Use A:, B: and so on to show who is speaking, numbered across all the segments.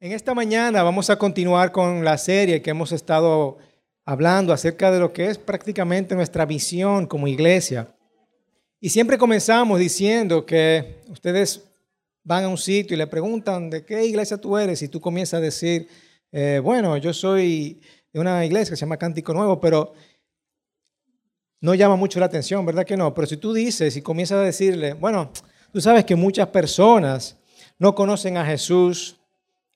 A: En esta mañana vamos a continuar con la serie que hemos estado hablando acerca de lo que es prácticamente nuestra visión como iglesia. Y siempre comenzamos diciendo que ustedes van a un sitio y le preguntan de qué iglesia tú eres y tú comienzas a decir, eh, bueno, yo soy de una iglesia que se llama Cántico Nuevo, pero no llama mucho la atención, ¿verdad que no? Pero si tú dices y comienzas a decirle, bueno, tú sabes que muchas personas no conocen a Jesús,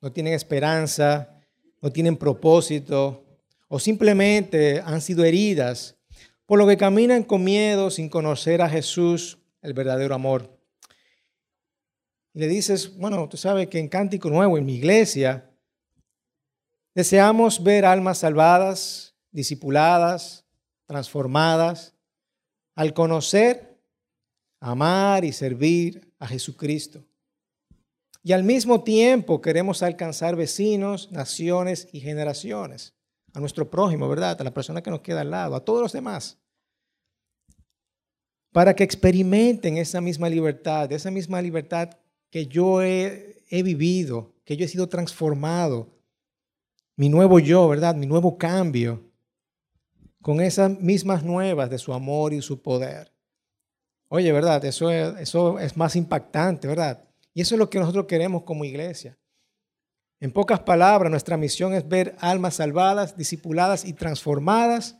A: no tienen esperanza, no tienen propósito o simplemente han sido heridas, por lo que caminan con miedo sin conocer a Jesús, el verdadero amor. Y le dices, bueno, tú sabes que en Cántico Nuevo, en mi iglesia, deseamos ver almas salvadas, discipuladas, transformadas, al conocer, amar y servir a Jesucristo. Y al mismo tiempo queremos alcanzar vecinos, naciones y generaciones. A nuestro prójimo, ¿verdad? A la persona que nos queda al lado, a todos los demás. Para que experimenten esa misma libertad, esa misma libertad que yo he, he vivido, que yo he sido transformado. Mi nuevo yo, ¿verdad? Mi nuevo cambio. Con esas mismas nuevas de su amor y su poder. Oye, ¿verdad? Eso eso es más impactante, ¿verdad? Y eso es lo que nosotros queremos como iglesia. En pocas palabras, nuestra misión es ver almas salvadas, discipuladas y transformadas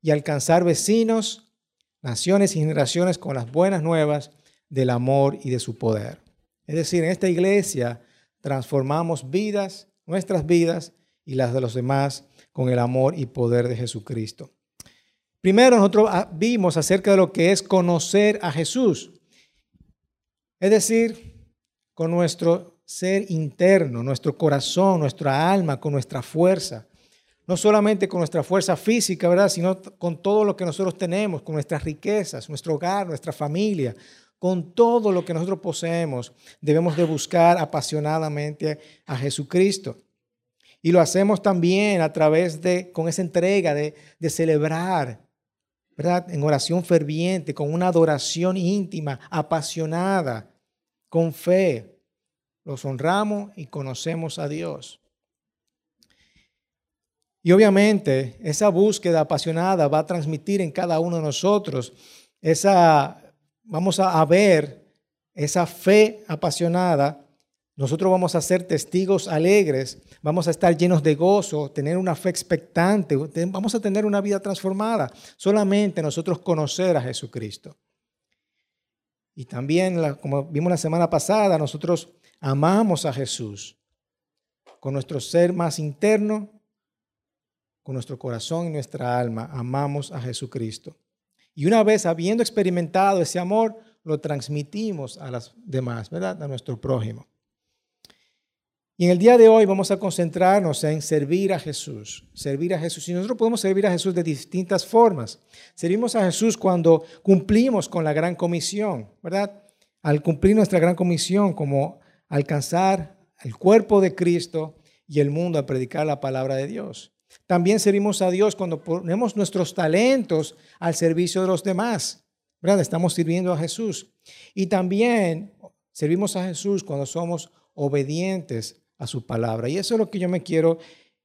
A: y alcanzar vecinos, naciones y generaciones con las buenas nuevas del amor y de su poder. Es decir, en esta iglesia transformamos vidas, nuestras vidas y las de los demás con el amor y poder de Jesucristo. Primero nosotros ah, vimos acerca de lo que es conocer a Jesús. Es decir, con nuestro ser interno, nuestro corazón, nuestra alma, con nuestra fuerza. No solamente con nuestra fuerza física, ¿verdad? Sino con todo lo que nosotros tenemos, con nuestras riquezas, nuestro hogar, nuestra familia, con todo lo que nosotros poseemos. Debemos de buscar apasionadamente a Jesucristo. Y lo hacemos también a través de, con esa entrega de, de celebrar, ¿verdad? En oración ferviente, con una adoración íntima, apasionada con fe, los honramos y conocemos a Dios. Y obviamente esa búsqueda apasionada va a transmitir en cada uno de nosotros esa, vamos a ver esa fe apasionada. Nosotros vamos a ser testigos alegres, vamos a estar llenos de gozo, tener una fe expectante, vamos a tener una vida transformada. Solamente nosotros conocer a Jesucristo. Y también, como vimos la semana pasada, nosotros amamos a Jesús con nuestro ser más interno, con nuestro corazón y nuestra alma. Amamos a Jesucristo. Y una vez habiendo experimentado ese amor, lo transmitimos a las demás, ¿verdad? A nuestro prójimo. Y en el día de hoy vamos a concentrarnos en servir a Jesús, servir a Jesús. Y nosotros podemos servir a Jesús de distintas formas. Servimos a Jesús cuando cumplimos con la gran comisión, ¿verdad? Al cumplir nuestra gran comisión como alcanzar el cuerpo de Cristo y el mundo a predicar la palabra de Dios. También servimos a Dios cuando ponemos nuestros talentos al servicio de los demás, ¿verdad? Estamos sirviendo a Jesús. Y también servimos a Jesús cuando somos obedientes a su palabra. Y eso es lo que yo me quiero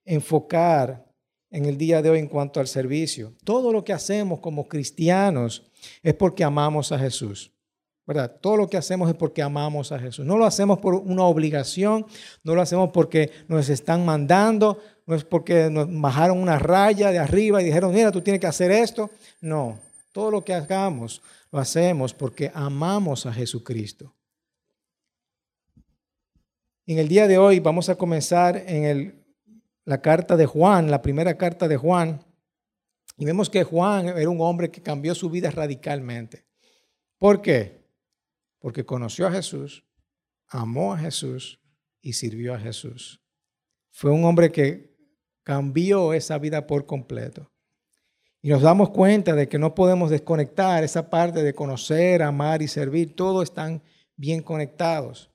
A: enfocar en el día de hoy en cuanto al servicio. Todo lo que hacemos como cristianos es porque amamos a Jesús. ¿verdad? Todo lo que hacemos es porque amamos a Jesús. No lo hacemos por una obligación, no lo hacemos porque nos están mandando, no es porque nos bajaron una raya de arriba y dijeron, mira, tú tienes que hacer esto. No, todo lo que hagamos lo hacemos porque amamos a Jesucristo. En el día de hoy vamos a comenzar en la carta de Juan, la primera carta de Juan, y vemos que Juan era un hombre que cambió su vida radicalmente. ¿Por qué? Porque conoció a Jesús, amó a Jesús y sirvió a Jesús. Fue un hombre que cambió esa vida por completo. Y nos damos cuenta de que no podemos desconectar esa parte de conocer, amar y servir. Todos están bien conectados.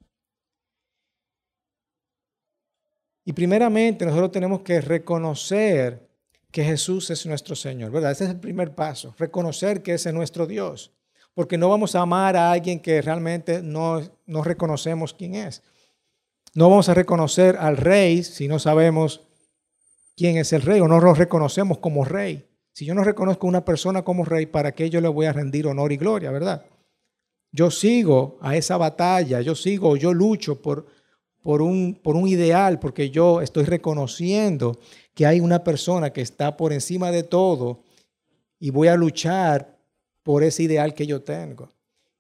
A: Y primeramente nosotros tenemos que reconocer que Jesús es nuestro Señor, ¿verdad? Ese es el primer paso, reconocer que ese es nuestro Dios, porque no vamos a amar a alguien que realmente no, no reconocemos quién es. No vamos a reconocer al rey si no sabemos quién es el rey o no lo reconocemos como rey. Si yo no reconozco a una persona como rey, ¿para qué yo le voy a rendir honor y gloria, verdad? Yo sigo a esa batalla, yo sigo, yo lucho por, por, un, por un ideal, porque yo estoy reconociendo que hay una persona que está por encima de todo y voy a luchar por ese ideal que yo tengo.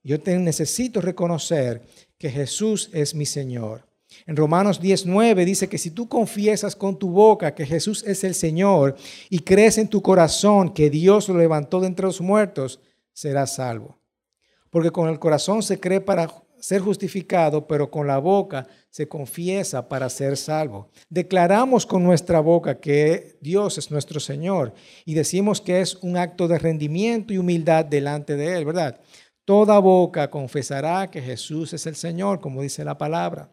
A: Yo necesito reconocer que Jesús es mi Señor. En Romanos 19 dice que si tú confiesas con tu boca que Jesús es el Señor y crees en tu corazón que Dios lo levantó de entre los muertos, serás salvo. Porque con el corazón se cree para ser justificado, pero con la boca se confiesa para ser salvo. Declaramos con nuestra boca que Dios es nuestro Señor y decimos que es un acto de rendimiento y humildad delante de Él, ¿verdad? Toda boca confesará que Jesús es el Señor, como dice la palabra.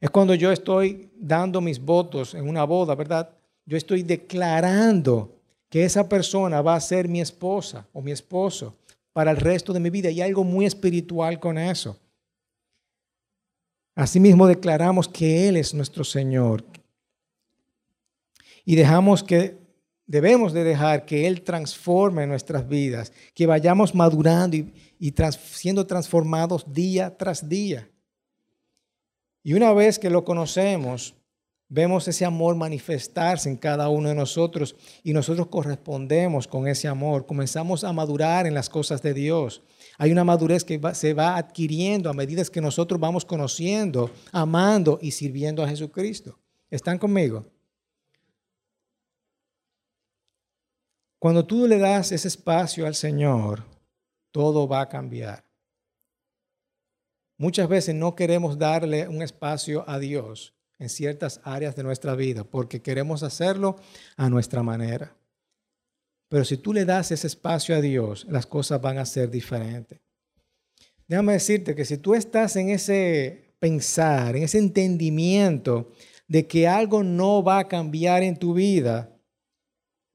A: Es cuando yo estoy dando mis votos en una boda, ¿verdad? Yo estoy declarando que esa persona va a ser mi esposa o mi esposo para el resto de mi vida. Y hay algo muy espiritual con eso. Asimismo declaramos que Él es nuestro Señor. Y dejamos que, debemos de dejar que Él transforme nuestras vidas, que vayamos madurando y, y siendo transformados día tras día. Y una vez que lo conocemos, vemos ese amor manifestarse en cada uno de nosotros y nosotros correspondemos con ese amor. Comenzamos a madurar en las cosas de Dios. Hay una madurez que se va adquiriendo a medida que nosotros vamos conociendo, amando y sirviendo a Jesucristo. ¿Están conmigo? Cuando tú le das ese espacio al Señor, todo va a cambiar. Muchas veces no queremos darle un espacio a Dios en ciertas áreas de nuestra vida porque queremos hacerlo a nuestra manera. Pero si tú le das ese espacio a Dios, las cosas van a ser diferentes. Déjame decirte que si tú estás en ese pensar, en ese entendimiento de que algo no va a cambiar en tu vida,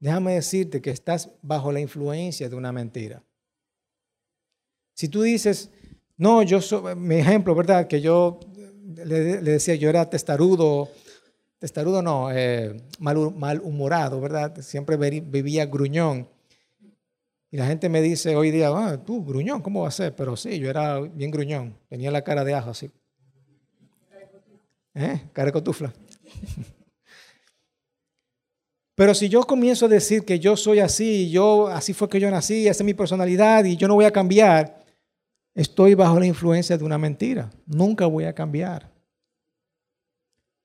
A: déjame decirte que estás bajo la influencia de una mentira. Si tú dices, no, yo soy, mi ejemplo, ¿verdad? Que yo le, decía, yo era testarudo, testarudo no, eh, mal, malhumorado, ¿verdad? Siempre vivía gruñón. Y la gente me dice hoy día, ah, tú, gruñón, ¿cómo va a ser? Pero sí, yo era bien gruñón, tenía la cara de ajo así. ¿Eh? Cara de cotufla. Pero si yo comienzo a decir que yo soy así, yo así fue que yo nací, esa es mi personalidad y yo no voy a cambiar, Estoy bajo la influencia de una mentira. Nunca voy a cambiar.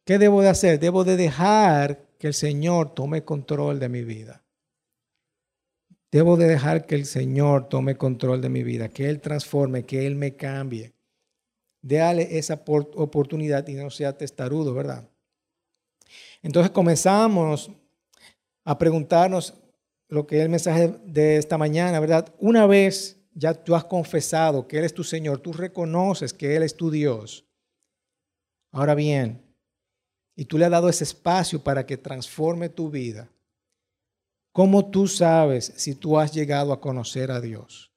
A: ¿Qué debo de hacer? Debo de dejar que el Señor tome control de mi vida. Debo de dejar que el Señor tome control de mi vida, que Él transforme, que Él me cambie. Déale esa oportunidad y no sea testarudo, ¿verdad? Entonces comenzamos a preguntarnos lo que es el mensaje de esta mañana, ¿verdad? Una vez ya tú has confesado que Él es tu Señor, tú reconoces que Él es tu Dios. Ahora bien, y tú le has dado ese espacio para que transforme tu vida. ¿Cómo tú sabes si tú has llegado a conocer a Dios?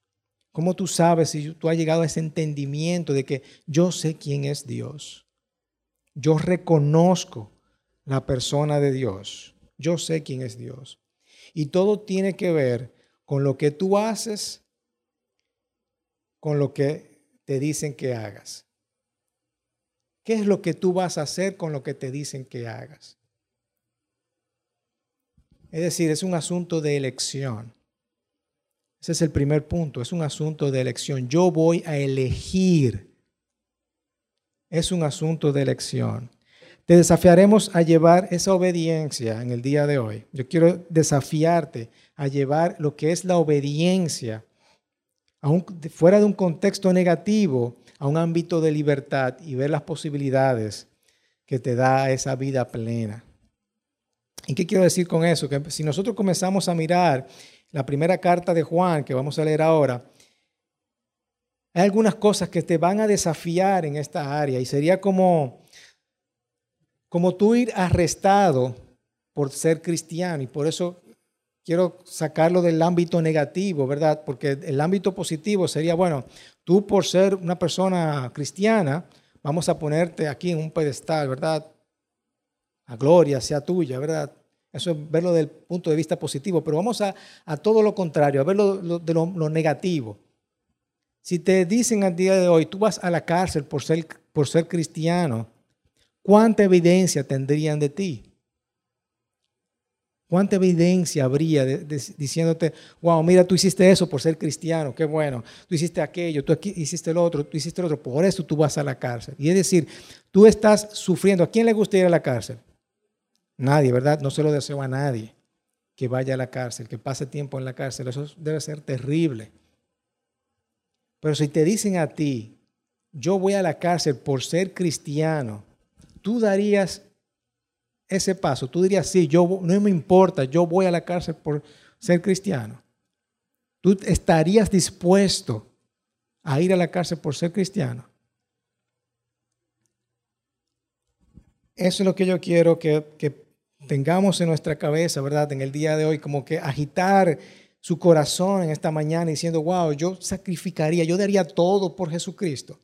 A: ¿Cómo tú sabes si tú has llegado a ese entendimiento de que yo sé quién es Dios? Yo reconozco la persona de Dios. Yo sé quién es Dios. Y todo tiene que ver con lo que tú haces con lo que te dicen que hagas. ¿Qué es lo que tú vas a hacer con lo que te dicen que hagas? Es decir, es un asunto de elección. Ese es el primer punto, es un asunto de elección. Yo voy a elegir. Es un asunto de elección. Te desafiaremos a llevar esa obediencia en el día de hoy. Yo quiero desafiarte a llevar lo que es la obediencia fuera de un contexto negativo, a un ámbito de libertad y ver las posibilidades que te da esa vida plena. ¿Y qué quiero decir con eso? Que si nosotros comenzamos a mirar la primera carta de Juan, que vamos a leer ahora, hay algunas cosas que te van a desafiar en esta área y sería como, como tú ir arrestado por ser cristiano y por eso quiero sacarlo del ámbito negativo, ¿verdad? Porque el ámbito positivo sería, bueno, tú por ser una persona cristiana, vamos a ponerte aquí en un pedestal, ¿verdad? A gloria sea tuya, ¿verdad? Eso es verlo desde el punto de vista positivo, pero vamos a, todo lo contrario, a verlo de lo, negativo. Si te dicen al día de hoy, tú vas a la cárcel por ser, por ser cristiano, ¿cuánta evidencia tendrían de ti? ¿Cuánta evidencia habría diciéndote, wow, mira, tú hiciste eso por ser cristiano, qué bueno, tú hiciste aquello, tú hiciste el otro, tú hiciste el otro, por eso tú vas a la cárcel? Y es decir, tú estás sufriendo. ¿A quién le gusta ir a la cárcel? Nadie, ¿verdad? No se lo deseo a nadie que vaya a la cárcel, que pase tiempo en la cárcel. Eso debe ser terrible. Pero si te dicen a ti, yo voy a la cárcel por ser cristiano, tú darías ese paso. Tú dirías, sí, yo no me importa, yo voy a la cárcel por ser cristiano. Tú estarías dispuesto a ir a la cárcel por ser cristiano. Eso es lo que yo quiero que, tengamos en nuestra cabeza, ¿verdad? En el día de hoy, como que agitar su corazón en esta mañana diciendo, wow, yo sacrificaría, yo daría todo por Jesucristo.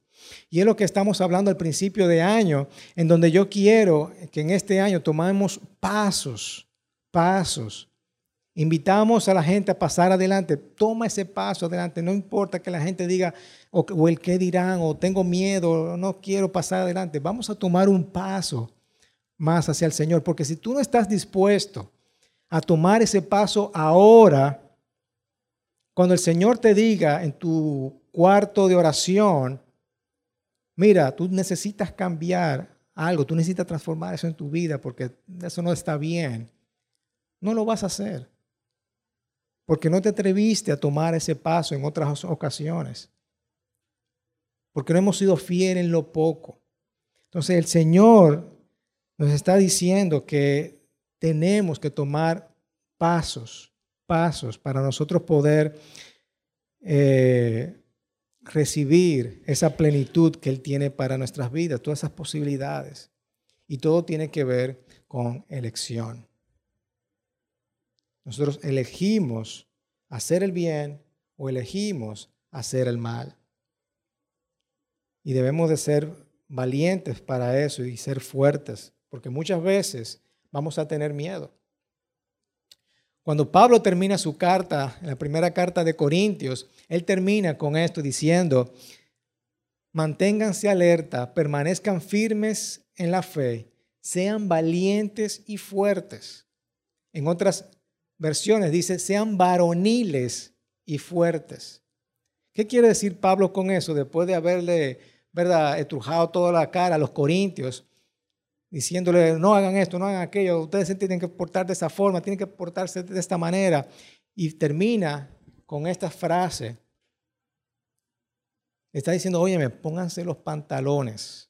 A: Y es lo que estamos hablando al principio de año, en donde yo quiero que en este año tomemos pasos, pasos. Invitamos a la gente a pasar adelante. Toma ese paso adelante. No importa que la gente diga o, el qué dirán o tengo miedo o no quiero pasar adelante. Vamos a tomar un paso más hacia el Señor. Porque si tú no estás dispuesto a tomar ese paso ahora, cuando el Señor te diga en tu cuarto de oración, mira, tú necesitas cambiar algo, tú necesitas transformar eso en tu vida porque eso no está bien, no lo vas a hacer. Porque no te atreviste a tomar ese paso en otras ocasiones. Porque no hemos sido fieles en lo poco. Entonces el Señor nos está diciendo que tenemos que tomar pasos, pasos para nosotros poder eh, recibir esa plenitud que Él tiene para nuestras vidas, todas esas posibilidades. Y todo tiene que ver con elección. Nosotros elegimos hacer el bien o elegimos hacer el mal. Y debemos de ser valientes para eso y ser fuertes porque muchas veces vamos a tener miedo. Cuando Pablo termina su carta, la primera carta de Corintios, él termina con esto diciendo, manténganse alerta, permanezcan firmes en la fe, sean valientes y fuertes. En otras versiones dice, sean varoniles y fuertes. ¿Qué quiere decir Pablo con eso? Después de haberle, ¿verdad?, estrujado toda la cara a los corintios, diciéndole, no hagan esto, no hagan aquello, ustedes se tienen que portar de esa forma, tienen que portarse de esta manera. Y termina con esta frase. Está diciendo, óyeme, pónganse los pantalones.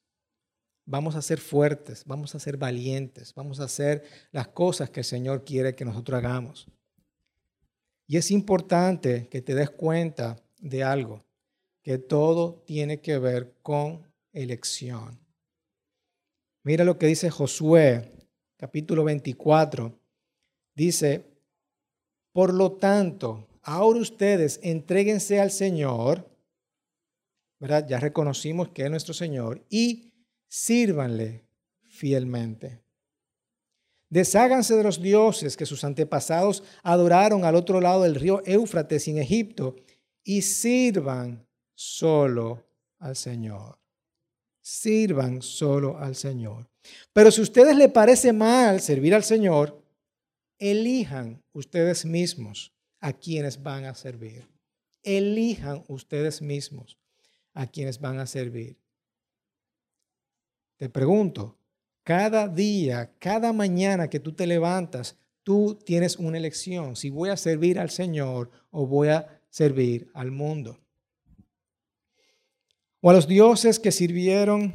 A: Vamos a ser fuertes, vamos a ser valientes, vamos a hacer las cosas que el Señor quiere que nosotros hagamos. Y es importante que te des cuenta de algo, que todo tiene que ver con elección. Mira lo que dice Josué, capítulo 24. Dice, por lo tanto, ahora ustedes entréguense al Señor, ¿verdad? Ya reconocimos que es nuestro Señor, y sírvanle fielmente. Desháganse de los dioses que sus antepasados adoraron al otro lado del río Éufrates en Egipto y sirvan solo al Señor sirvan solo al Señor. Pero si a ustedes les parece mal servir al Señor, elijan ustedes mismos a quienes van a servir. Elijan ustedes mismos a quienes van a servir. Te pregunto, cada día, cada mañana que tú te levantas, tú tienes una elección, si voy a servir al Señor o voy a servir al mundo o a los dioses que sirvieron.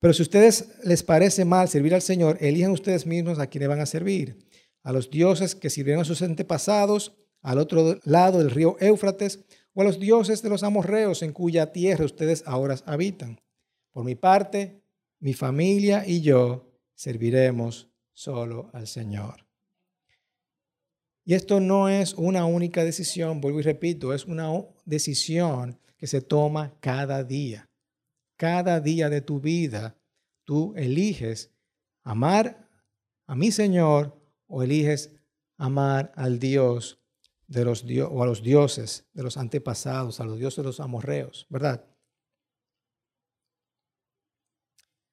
A: Pero si a ustedes les parece mal servir al Señor, elijan ustedes mismos a quienes van a servir. A los dioses que sirvieron a sus antepasados al otro lado del río Éufrates, o a los dioses de los amorreos en cuya tierra ustedes ahora habitan. Por mi parte, mi familia y yo serviremos solo al Señor. Y esto no es una única decisión, vuelvo y repito, es una decisión que se toma cada día. cada día de tu vida tú eliges amar a mi Señor o eliges amar al Dios de los o a los dioses de los antepasados, a los dioses de los amorreos, ¿verdad?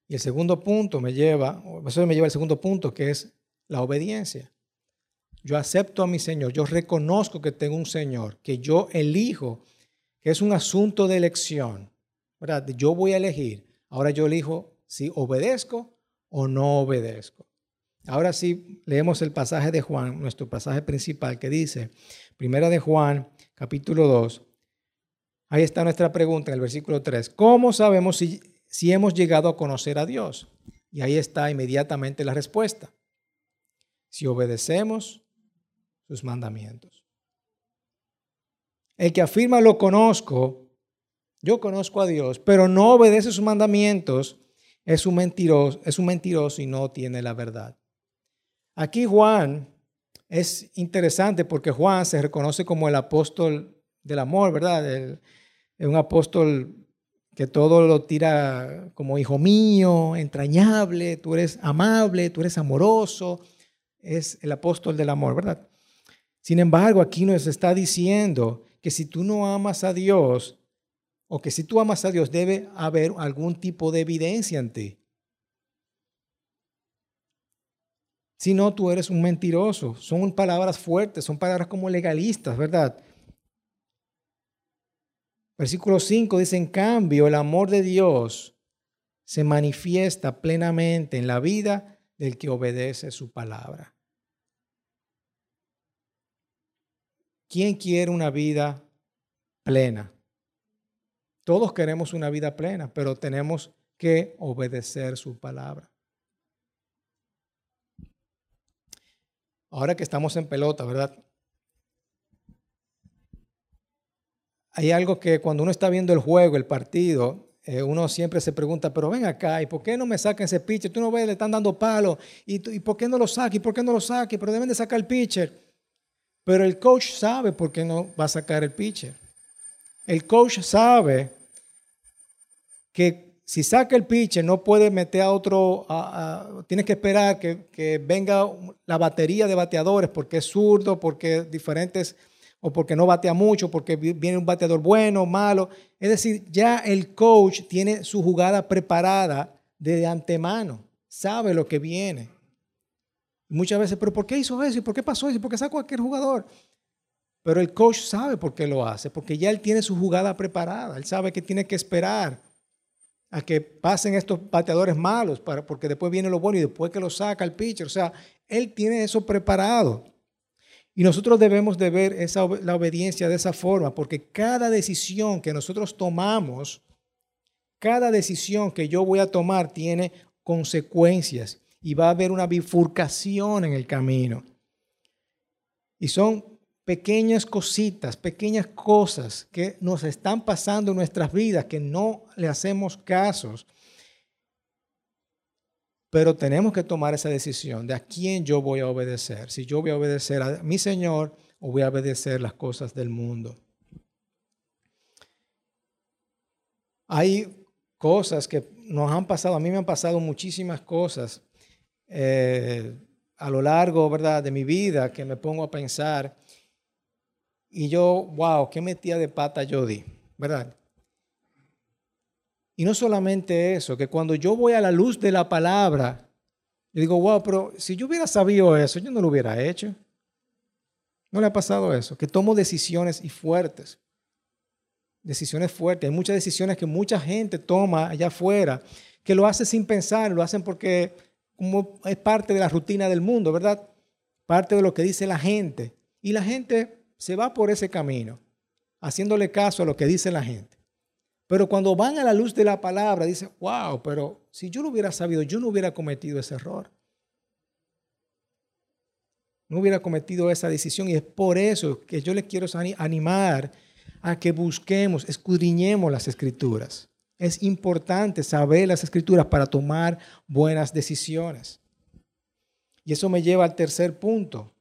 A: Y el segundo punto me lleva, eso me lleva al segundo punto, que es la obediencia. Yo acepto a mi Señor, yo reconozco que tengo un Señor, que yo elijo, que es un asunto de elección, ¿verdad? Yo voy a elegir. Ahora yo elijo si obedezco o no obedezco. Ahora sí, leemos el pasaje de Juan, nuestro pasaje principal, que dice, primera de Juan, capítulo 2. Ahí está nuestra pregunta en el versículo 3. ¿Cómo sabemos si si hemos llegado a conocer a Dios? Y ahí está inmediatamente la respuesta. Si obedecemos sus mandamientos. El que afirma lo conozco, yo conozco a Dios, pero no obedece sus mandamientos, es un mentiroso, es un mentiroso y no tiene la verdad. Aquí Juan es interesante porque Juan se reconoce como el apóstol del amor, ¿verdad? Es un apóstol que todo lo tira como hijo mío, entrañable, tú eres amable, tú eres amoroso, es el apóstol del amor, ¿verdad? Sin embargo, aquí nos está diciendo que si tú no amas a Dios, o que si tú amas a Dios, debe haber algún tipo de evidencia en ti. Si no, tú eres un mentiroso. Son palabras fuertes, son palabras como legalistas, ¿verdad? Versículo 5 dice, en cambio, el amor de Dios se manifiesta plenamente en la vida del que obedece su palabra. ¿Quién quiere una vida plena? Todos queremos una vida plena, pero tenemos que obedecer su palabra. Ahora que estamos en pelota, ¿verdad? hay algo que cuando uno está viendo el juego, el partido, eh, uno siempre se pregunta, pero ven acá, ¿y por qué no me sacan ese pitcher? Tú no ves, le están dando palo, ¿y, por qué no lo saca? ¿Y por qué no lo saca? Pero deben de sacar el pitcher. Pero el coach sabe por qué no va a sacar el pitcher. El coach sabe que si saca el pitcher no puede meter a otro, tienes que esperar que, que venga la batería de bateadores porque es zurdo, porque diferentes o porque no batea mucho, porque viene un bateador bueno, malo. Es decir, ya el coach tiene su jugada preparada de antemano, sabe lo que viene. Muchas veces, pero ¿por qué hizo eso? ¿Y por qué pasó eso? ¿Y por qué sacó a aquel jugador? Pero el coach sabe por qué lo hace, porque ya él tiene su jugada preparada. Él sabe que tiene que esperar a que pasen estos bateadores malos, para, porque después viene lo bueno y después que lo saca el pitcher. O sea, él tiene eso preparado. Y nosotros debemos de ver esa, la obediencia de esa forma, porque cada decisión que nosotros tomamos, cada decisión que yo voy a tomar tiene consecuencias y va a haber una bifurcación en el camino. Y son pequeñas cositas, pequeñas cosas que nos están pasando en nuestras vidas que no le hacemos casos pero tenemos que tomar esa decisión de a quién yo voy a obedecer. Si yo voy a obedecer a mi Señor o voy a obedecer las cosas del mundo. Hay cosas que nos han pasado, a mí me han pasado muchísimas cosas eh, a lo largo, ¿verdad?, de mi vida que me pongo a pensar y yo, wow, qué metida de pata yo di, ¿verdad? Y no solamente eso, que cuando yo voy a la luz de la palabra, yo digo, wow, pero si yo hubiera sabido eso, yo no lo hubiera hecho. ¿No le ha pasado eso? Que tomo decisiones y fuertes. Decisiones fuertes. Hay muchas decisiones que mucha gente toma allá afuera, que lo hace sin pensar, lo hacen porque es parte de la rutina del mundo, ¿verdad? Parte de lo que dice la gente. Y la gente se va por ese camino, haciéndole caso a lo que dice la gente. Pero cuando van a la luz de la palabra, dicen, wow, pero si yo lo hubiera sabido, yo no hubiera cometido ese error. No hubiera cometido esa decisión. Y es por eso que yo les quiero animar a que busquemos, escudriñemos las escrituras. Es importante saber las escrituras para tomar buenas decisiones. Y eso me lleva al tercer punto.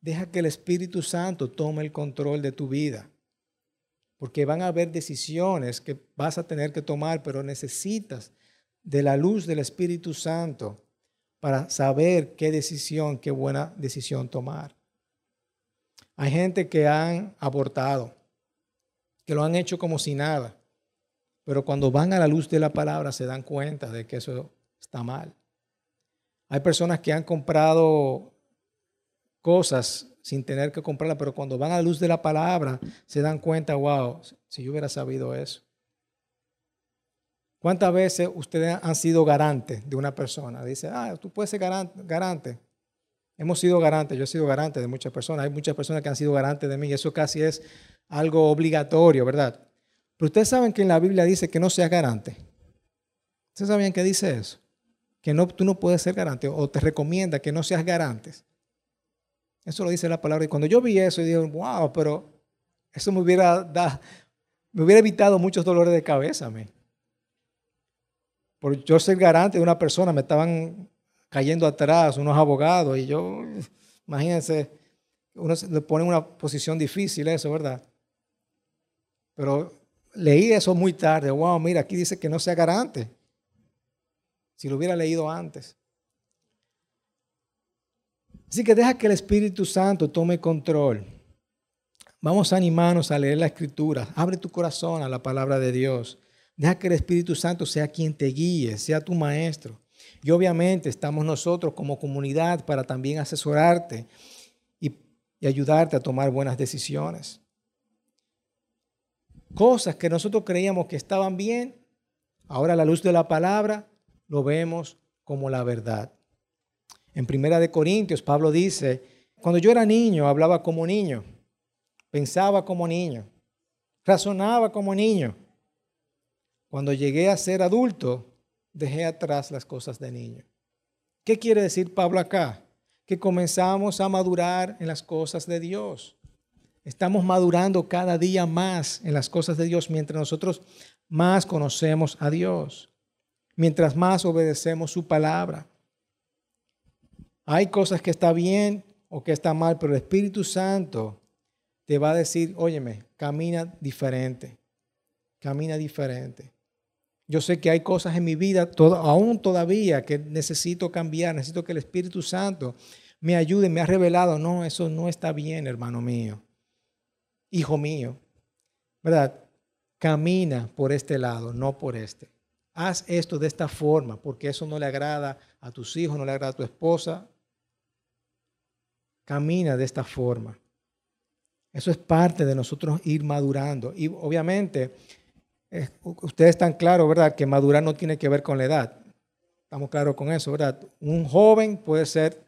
A: Deja que el Espíritu Santo tome el control de tu vida. porque van a haber decisiones que vas a tener que tomar, pero necesitas de la luz del Espíritu Santo para saber qué decisión, qué buena decisión tomar. Hay gente que han abortado, que lo han hecho como si nada, pero cuando van a la luz de la palabra se dan cuenta de que eso está mal. Hay personas que han comprado cosas sin tener que comprarlas, pero cuando van a la luz de la palabra se dan cuenta, wow, si yo hubiera sabido eso. ¿Cuántas veces ustedes han sido garantes de una persona? Dice, ah, tú puedes ser garante. Hemos sido garantes, yo he sido garante de muchas personas. Hay muchas personas que han sido garantes de mí. Eso casi es algo obligatorio, ¿verdad? Pero ustedes saben que en la Biblia dice que no seas garante. ¿Ustedes sabían que dice eso? Que no, tú no puedes ser garante o te recomienda que no seas garante. Eso lo dice la palabra. Y cuando yo vi eso, dije, wow, pero eso me hubiera, me hubiera evitado muchos dolores de cabeza a mí. Por yo ser garante de una persona, me estaban cayendo atrás unos abogados y yo, imagínense, uno le pone en una posición difícil eso, ¿verdad? Pero leí eso muy tarde. Wow, mira, aquí dice que no sea garante. Si lo hubiera leído antes. Así que deja que el Espíritu Santo tome control. Vamos a animarnos a leer la Escritura. Abre tu corazón a la palabra de Dios. Deja que el Espíritu Santo sea quien te guíe, sea tu maestro. Y obviamente estamos nosotros como comunidad para también asesorarte y, y ayudarte a tomar buenas decisiones. Cosas que nosotros creíamos que estaban bien, ahora a la luz de la palabra lo vemos como la verdad. En Primera de Corintios, Pablo dice, cuando yo era niño, hablaba como niño, pensaba como niño, razonaba como niño. Cuando llegué a ser adulto, dejé atrás las cosas de niño. ¿Qué quiere decir Pablo acá? Que comenzamos a madurar en las cosas de Dios. Estamos madurando cada día más en las cosas de Dios mientras nosotros más conocemos a Dios, mientras más obedecemos su palabra. Hay cosas que está bien o que está mal, pero el Espíritu Santo te va a decir, óyeme, camina diferente, camina diferente. Yo sé que hay cosas en mi vida, aún todavía, que necesito cambiar, necesito que el Espíritu Santo me ayude, me ha revelado, no, eso no está bien, hermano mío, hijo mío, ¿verdad? Camina por este lado, no por este. Haz esto de esta forma, porque eso no le agrada a tus hijos, no le agrada a tu esposa, camina de esta forma. Eso es parte de nosotros ir madurando. Y obviamente, ustedes están claros, ¿verdad? Que madurar no tiene que ver con la edad. Estamos claros con eso, ¿verdad? Un joven puede ser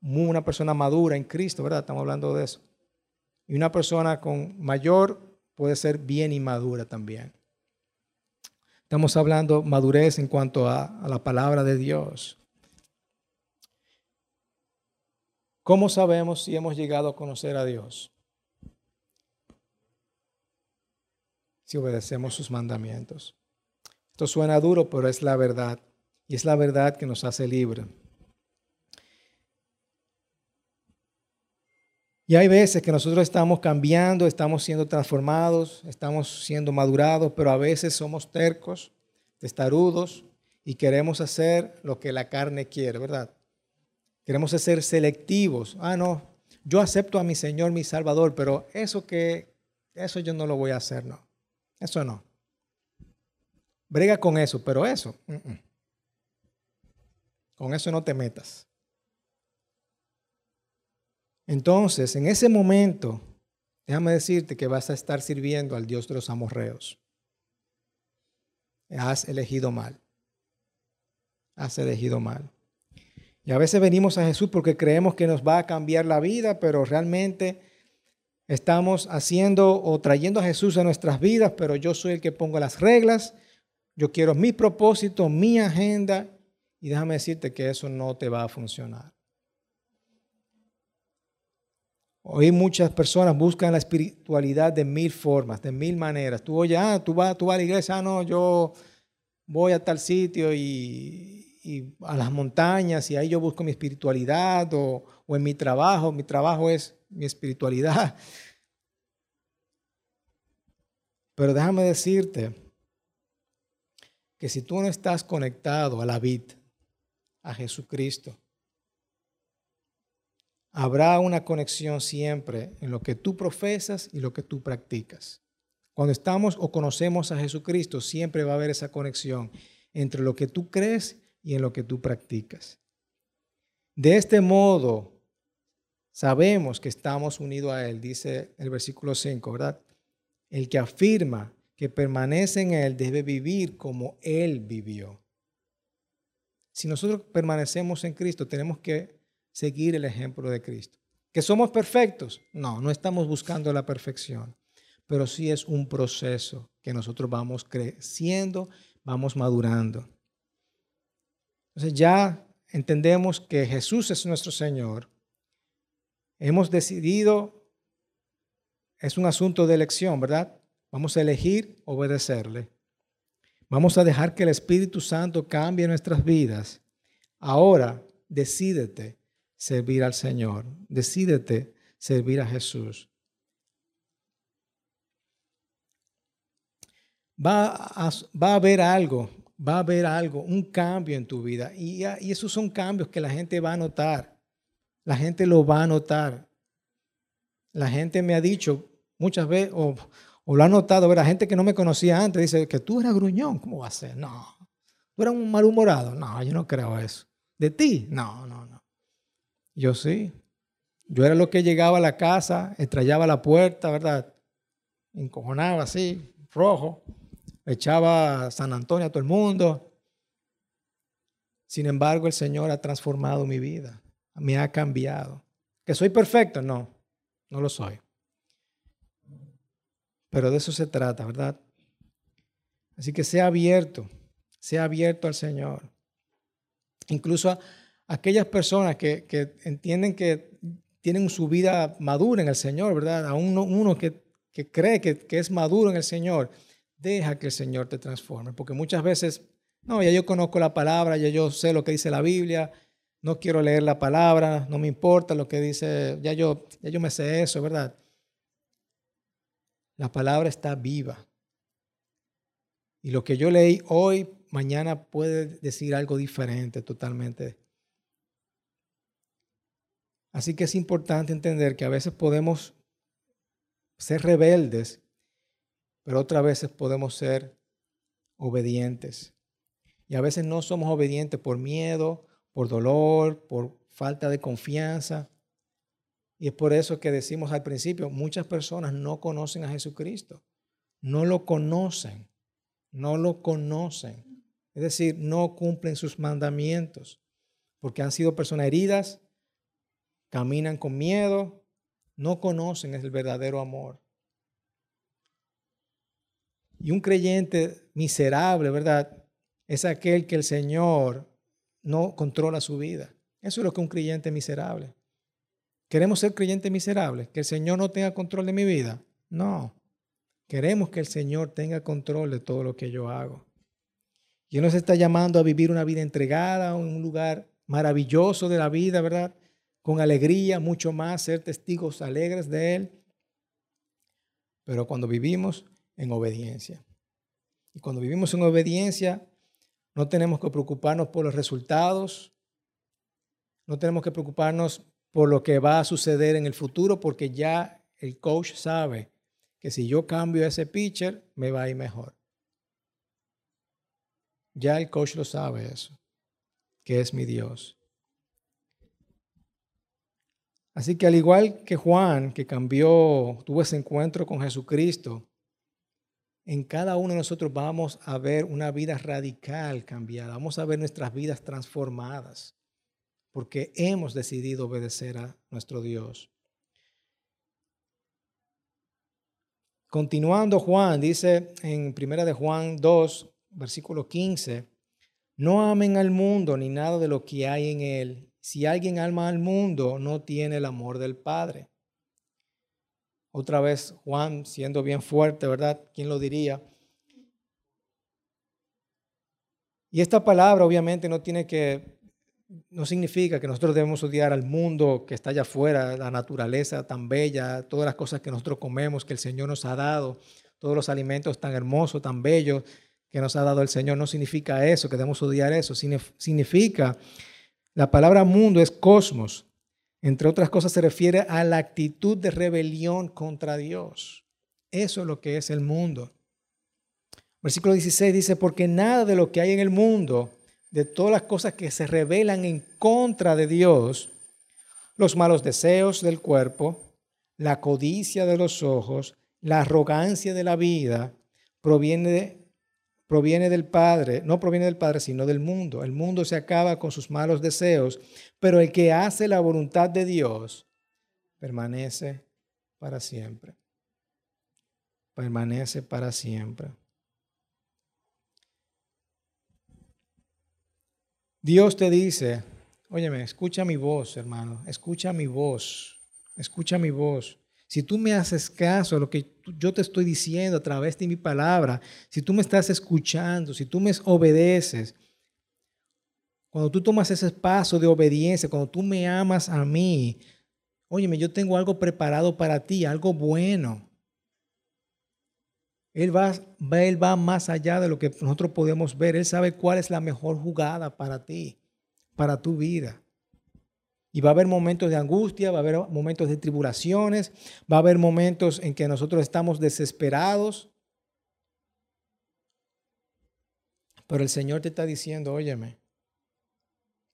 A: una persona madura en Cristo, ¿verdad? Estamos hablando de eso. Y una persona con mayor puede ser bien inmadura también. Estamos hablando madurez en cuanto a, a la palabra de Dios. ¿Cómo sabemos si hemos llegado a conocer a Dios? Si obedecemos sus mandamientos. Esto suena duro, pero es la verdad. Y es la verdad que nos hace libre. Y hay veces que nosotros estamos cambiando, estamos siendo transformados, estamos siendo madurados, pero a veces somos tercos, testarudos y queremos hacer lo que la carne quiere, ¿verdad? Queremos ser selectivos. Ah, no, yo acepto a mi Señor, mi Salvador, pero eso que, eso yo no lo voy a hacer, no. Eso no. Brega con eso, pero eso, con eso no te metas. Entonces, en ese momento, déjame decirte que vas a estar sirviendo al Dios de los amorreos. Has elegido mal. Has elegido mal. Y a veces venimos a Jesús porque creemos que nos va a cambiar la vida, pero realmente estamos haciendo o trayendo a Jesús a nuestras vidas, pero yo soy el que pongo las reglas, yo quiero mi propósito, mi agenda, y déjame decirte que eso no te va a funcionar. Hoy muchas personas buscan la espiritualidad de mil formas, de mil maneras. Tú oye, ah, tú vas, tú vas a la iglesia, ah, no, yo voy a tal sitio y, a las montañas y ahí yo busco mi espiritualidad o, o en mi trabajo, mi trabajo es mi espiritualidad. Pero déjame decirte que si tú no estás conectado a la vid, a Jesucristo, habrá una conexión siempre en lo que tú profesas y lo que tú practicas. Cuando estamos o conocemos a Jesucristo, siempre va a haber esa conexión entre lo que tú crees y en lo que tú practicas. De este modo, sabemos que estamos unidos a Él, dice el versículo 5, ¿verdad? El que afirma que permanece en Él debe vivir como Él vivió. Si nosotros permanecemos en Cristo, tenemos que seguir el ejemplo de Cristo. ¿Que somos perfectos? No, no estamos buscando la perfección, pero sí es un proceso que nosotros vamos creciendo, vamos madurando. Entonces ya entendemos que Jesús es nuestro Señor. Hemos decidido, es un asunto de elección, ¿verdad? Vamos a elegir obedecerle. Vamos a dejar que el Espíritu Santo cambie nuestras vidas. Ahora, decídete servir al Señor. Decídete servir a Jesús. Va a, va haber algo, va a haber algo, un cambio en tu vida. Y, esos son cambios que la gente va a notar. La gente lo va a notar. La gente me ha dicho muchas veces, o, o lo ha notado, la gente que no me conocía antes dice que tú eras gruñón, ¿cómo va a ser? No. ¿Tú eras un malhumorado? No, yo no creo eso. ¿De ti? No, no, no. Yo sí. Yo era lo que llegaba a la casa, estrellaba la puerta, ¿verdad? Encojonaba así, rojo. Echaba San Antonio a todo el mundo. Sin embargo, el Señor ha transformado mi vida. Me ha cambiado. ¿Que soy perfecto? No, no lo soy. Pero de eso se trata, ¿verdad? Así que sea abierto, sea abierto al Señor. Incluso a aquellas personas que, entienden que tienen su vida madura en el Señor, ¿verdad? A uno, que, cree que, que es maduro en el Señor, deja que el Señor te transforme. Porque muchas veces, no, ya yo conozco la palabra, ya yo sé lo que dice la Biblia, no quiero leer la palabra, no me importa lo que dice, ya yo, ya yo me sé eso, ¿verdad? La palabra está viva. Y lo que yo leí hoy, mañana puede decir algo diferente totalmente. Así que es importante entender que a veces podemos ser rebeldes, pero otras veces podemos ser obedientes. Y a veces no somos obedientes por miedo, por dolor, por falta de confianza. Y es por eso que decimos al principio, muchas personas no conocen a Jesucristo. No lo conocen. No lo conocen. Es decir, no cumplen sus mandamientos. Porque han sido personas heridas, caminan con miedo, no conocen el verdadero amor. Y un creyente miserable, ¿verdad? Es aquel que el Señor no controla su vida. Eso es lo que un creyente miserable. ¿Queremos ser creyentes miserables? ¿Que el Señor no tenga control de mi vida? No. Queremos que el Señor tenga control de todo lo que yo hago. Y Él nos está llamando a vivir una vida entregada, en un lugar maravilloso de la vida, ¿verdad? Con alegría, mucho más, ser testigos alegres de Él. Pero cuando vivimos en obediencia. Y cuando vivimos en obediencia, no tenemos que preocuparnos por los resultados, no tenemos que preocuparnos por lo que va a suceder en el futuro, porque ya el coach sabe que si yo cambio ese pitcher, me va a ir mejor. Ya el coach lo sabe eso, que es mi Dios. Así que al igual que Juan, que cambió, tuvo ese encuentro con Jesucristo, en cada uno de nosotros vamos a ver una vida radical cambiada, vamos a ver nuestras vidas transformadas porque hemos decidido obedecer a nuestro Dios. Continuando Juan, dice en Primera de Juan 2, versículo 15, no amen al mundo ni nada de lo que hay en él. Si alguien ama al mundo, no tiene el amor del Padre. Otra vez Juan siendo bien fuerte, ¿verdad? ¿Quién lo diría? Y esta palabra obviamente no tiene que no significa que nosotros debemos odiar al mundo que está allá afuera, la naturaleza tan bella, todas las cosas que nosotros comemos, que el Señor nos ha dado, todos los alimentos tan hermosos, tan bellos que nos ha dado el Señor. No significa eso, que debemos odiar eso. Significa, la palabra mundo es cosmos. Entre otras cosas se refiere a la actitud de rebelión contra Dios. Eso es lo que es el mundo. Versículo 16 dice, porque nada de lo que hay en el mundo, de todas las cosas que se rebelan en contra de Dios, los malos deseos del cuerpo, la codicia de los ojos, la arrogancia de la vida, proviene, proviene del Padre, no proviene del Padre, sino del mundo. El mundo se acaba con sus malos deseos, pero el que hace la voluntad de Dios permanece para siempre. Permanece para siempre. Dios te dice, óyeme, escucha mi voz, hermano, escucha mi voz, escucha mi voz. Si tú me haces caso a lo que yo te estoy diciendo a través de mi palabra, si tú me estás escuchando, si tú me obedeces, cuando tú tomas ese paso de obediencia, cuando tú me amas a mí, óyeme, yo tengo algo preparado para ti, algo bueno. Él va, él va más allá de lo que nosotros podemos ver. Él sabe cuál es la mejor jugada para ti, para tu vida. Y va a haber momentos de angustia, va a haber momentos de tribulaciones, va a haber momentos en que nosotros estamos desesperados. Pero el Señor te está diciendo, óyeme,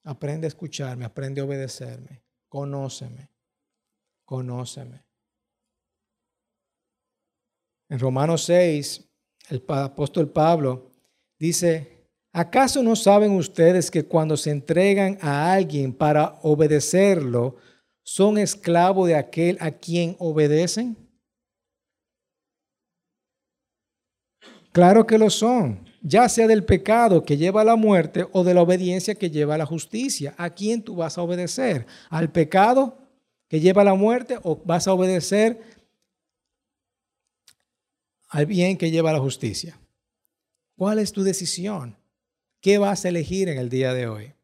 A: aprende a escucharme, aprende a obedecerme, conóceme, conóceme. En Romanos 6, el apóstol Pablo dice, ¿acaso no saben ustedes que cuando se entregan a alguien para obedecerlo, son esclavos de aquel a quien obedecen? Claro que lo son, ya sea del pecado que lleva a la muerte o de la obediencia que lleva a la justicia. ¿A quién tú vas a obedecer? ¿Al pecado que lleva a la muerte o vas a obedecer al bien que lleva a la justicia. ¿Cuál es tu decisión? ¿Qué vas a elegir en el día de hoy?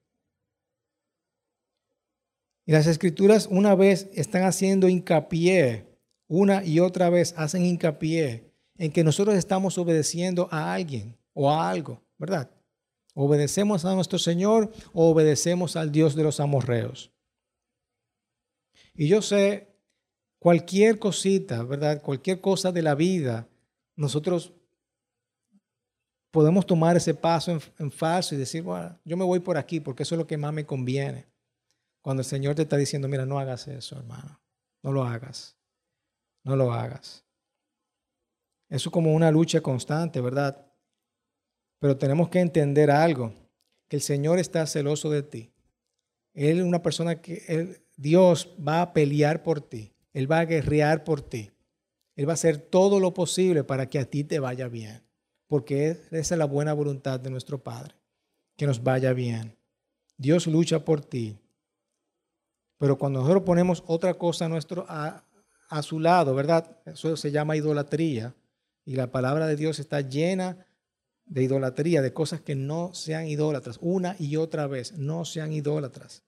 A: Y las escrituras una vez están haciendo hincapié, una y otra vez hacen hincapié en que nosotros estamos obedeciendo a alguien o a algo, ¿verdad? Obedecemos a nuestro Señor o obedecemos al Dios de los amorreos. Y yo sé, cualquier cosita, ¿verdad? Cualquier cosa de la vida nosotros podemos tomar ese paso en, falso y decir, bueno, yo me voy por aquí porque eso es lo que más me conviene. Cuando el Señor te está diciendo, mira, no hagas eso, hermano. No lo hagas. No lo hagas. Eso es como una lucha constante, ¿verdad? Pero tenemos que entender algo, que el Señor está celoso de ti. Él es una persona que Dios va a pelear por ti. Él va a guerrear por ti. Él va a hacer todo lo posible para que a ti te vaya bien, porque esa es la buena voluntad de nuestro Padre, que nos vaya bien. Dios lucha por ti. Pero cuando nosotros ponemos otra cosa a, nuestro, a, su lado, ¿verdad? Eso se llama idolatría. Y la palabra de Dios está llena de idolatría, de cosas que no sean idólatras. Una y otra vez, no sean idólatras.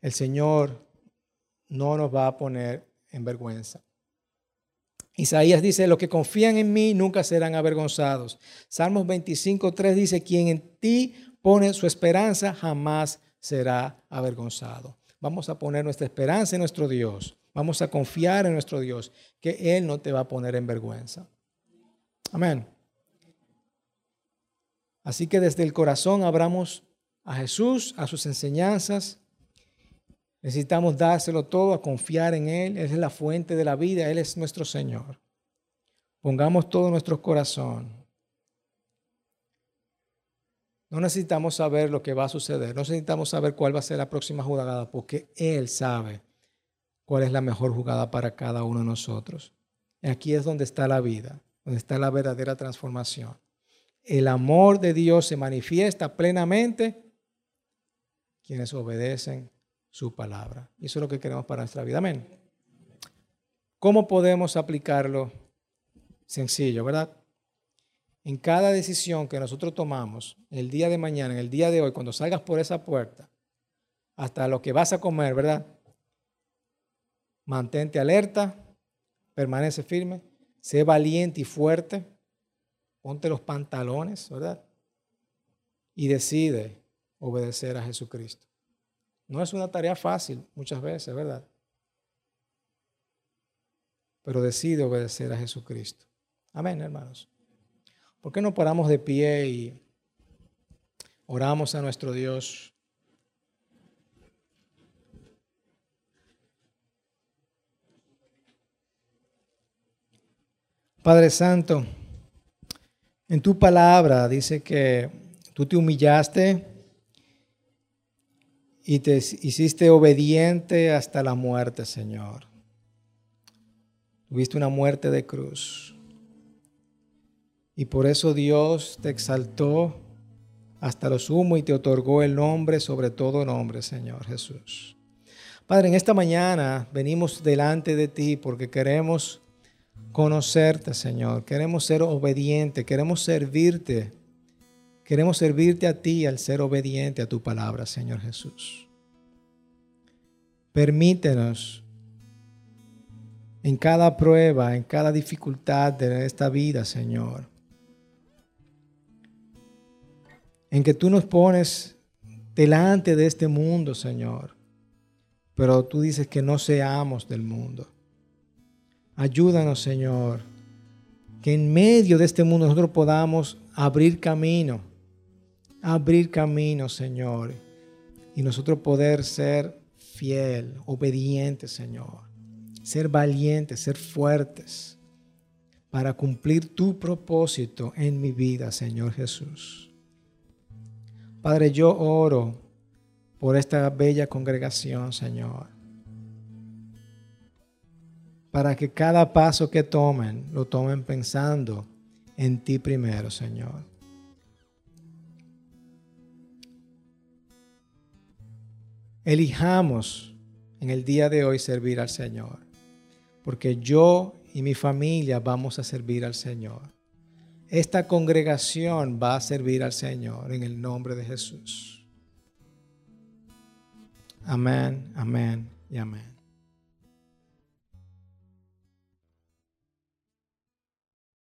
A: El Señor no nos va a poner en vergüenza. Isaías dice, los que confían en mí nunca serán avergonzados. Salmos 25, 3 dice, quien en ti pone su esperanza jamás será avergonzado. Vamos a poner nuestra esperanza en nuestro Dios. Vamos a confiar en nuestro Dios, que Él no te va a poner en vergüenza. Amén. Así que desde el corazón abramos a Jesús, a sus enseñanzas, Necesitamos dárselo todo, a confiar en Él. Él es la fuente de la vida, Él es nuestro Señor. Pongamos todo nuestro corazón. No necesitamos saber lo que va a suceder, no necesitamos saber cuál va a ser la próxima jugada, porque Él sabe cuál es la mejor jugada para cada uno de nosotros. Aquí es donde está la vida, donde está la verdadera transformación. El amor de Dios se manifiesta plenamente quienes obedecen su palabra. Y eso es lo que queremos para nuestra vida. Amén. ¿Cómo podemos aplicarlo? Sencillo, ¿verdad? En cada decisión que nosotros tomamos, el día de mañana, en el día de hoy, cuando salgas por esa puerta, hasta lo que vas a comer, ¿verdad? Mantente alerta, permanece firme, sé valiente y fuerte, ponte los pantalones, ¿verdad? Y decide obedecer a Jesucristo. No es una tarea fácil muchas veces, ¿verdad? Pero decide obedecer a Jesucristo. Amén, hermanos. ¿Por qué no paramos de pie y oramos a nuestro Dios? Padre Santo, en tu palabra dice que tú te humillaste y te hiciste obediente hasta la muerte, Señor. Tuviste una muerte de cruz. Y por eso Dios te exaltó hasta lo sumo y te otorgó el nombre sobre todo nombre, Señor Jesús. Padre, en esta mañana venimos delante de ti porque queremos conocerte, Señor. Queremos ser obedientes, queremos servirte. Queremos servirte a ti al ser obediente a tu palabra, Señor Jesús. Permítenos en cada prueba, en cada dificultad de esta vida, Señor. En que tú nos pones delante de este mundo, Señor. Pero tú dices que no seamos del mundo. Ayúdanos, Señor, que en medio de este mundo nosotros podamos abrir camino, abrir camino, Señor, y nosotros poder ser fiel, obedientes, Señor, ser valientes, ser fuertes, para cumplir tu propósito en mi vida, Señor Jesús. Padre, yo oro por esta bella congregación, Señor para que cada paso que tomen lo tomen pensando en ti primero, Señor. Elijamos en el día de hoy servir al Señor, porque yo y mi familia vamos a servir al Señor. Esta congregación va a servir al Señor en el nombre de Jesús. Amén, amén y amén.